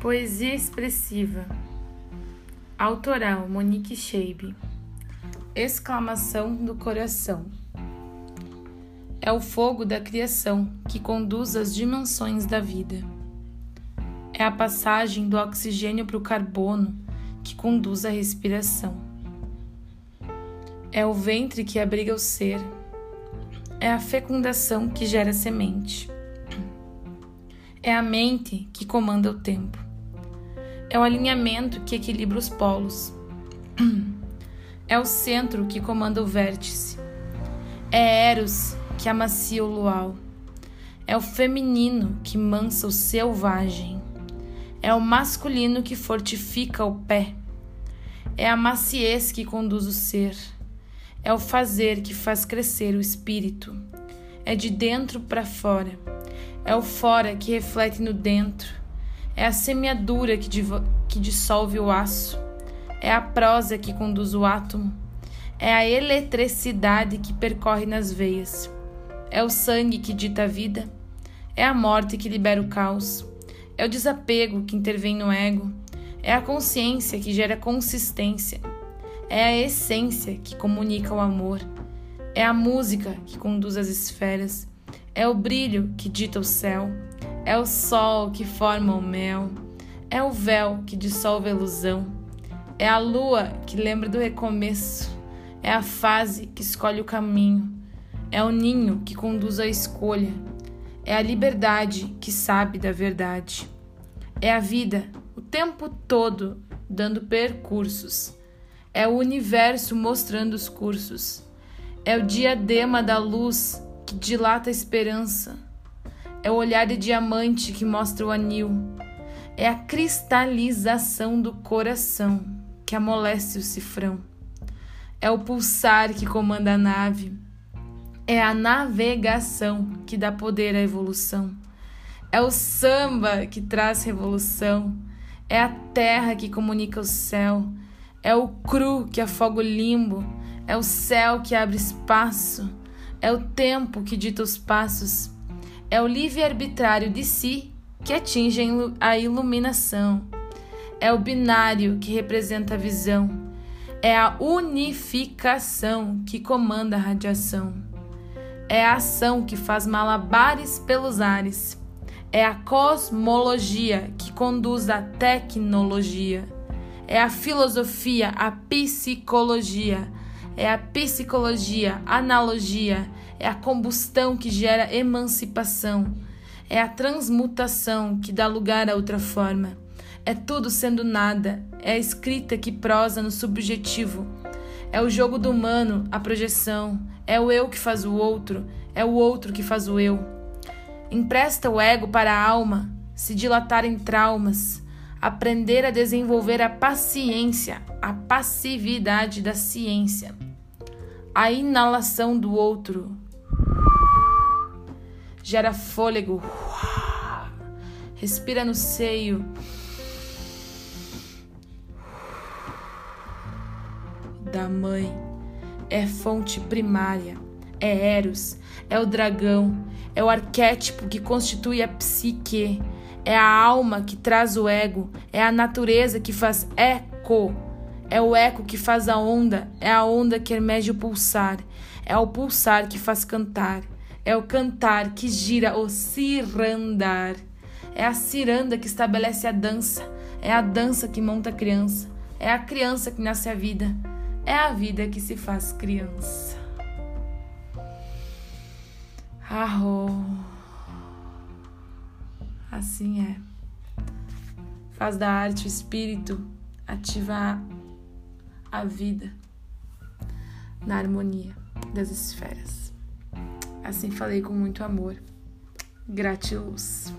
Poesia expressiva. Autoral Monique Scheibe. Exclamação do coração. É o fogo da criação que conduz as dimensões da vida. É a passagem do oxigênio para o carbono que conduz a respiração. É o ventre que abriga o ser. É a fecundação que gera semente. É a mente que comanda o tempo. É o alinhamento que equilibra os polos. É o centro que comanda o vértice. É Eros que amacia o luau. É o feminino que mansa o selvagem. É o masculino que fortifica o pé. É a maciez que conduz o ser. É o fazer que faz crescer o espírito. É de dentro para fora. É o fora que reflete no dentro. É a semeadura que, que dissolve o aço. É a prosa que conduz o átomo. É a eletricidade que percorre nas veias. É o sangue que dita a vida. É a morte que libera o caos. É o desapego que intervém no ego. É a consciência que gera consistência. É a essência que comunica o amor. É a música que conduz as esferas. É o brilho que dita o céu. É o sol que forma o mel, é o véu que dissolve a ilusão, é a lua que lembra do recomeço, é a fase que escolhe o caminho, é o ninho que conduz a escolha, é a liberdade que sabe da verdade, é a vida o tempo todo dando percursos, é o universo mostrando os cursos, é o diadema da luz que dilata a esperança é o olhar de diamante que mostra o anil. É a cristalização do coração que amolece o cifrão. É o pulsar que comanda a nave. É a navegação que dá poder à evolução. É o samba que traz revolução. É a terra que comunica o céu. É o cru que afoga o limbo. É o céu que abre espaço. É o tempo que dita os passos é o livre-arbitrário de si que atinge a iluminação. É o binário que representa a visão. É a unificação que comanda a radiação. É a ação que faz malabares pelos ares. É a cosmologia que conduz a tecnologia. É a filosofia, a psicologia. É a psicologia, analogia é a combustão que gera emancipação, é a transmutação que dá lugar a outra forma. É tudo sendo nada, é a escrita que prosa no subjetivo. É o jogo do humano, a projeção, é o eu que faz o outro, é o outro que faz o eu. Empresta o ego para a alma, se dilatar em traumas, aprender a desenvolver a paciência, a passividade da ciência, a inalação do outro, gera fôlego. Respira no seio. Da mãe. É fonte primária. É Eros. É o dragão. É o arquétipo que constitui a psique. É a alma que traz o ego. É a natureza que faz eco. É o eco que faz a onda. É a onda que emerge o pulsar. É o pulsar que faz cantar. É o cantar que gira o cirandar. É a ciranda que estabelece a dança. É a dança que monta a criança. É a criança que nasce a vida. É a vida que se faz criança. Arro. Assim é. Faz da arte o espírito ativar a vida na harmonia das esferas. Assim falei com muito amor. Gratiluz.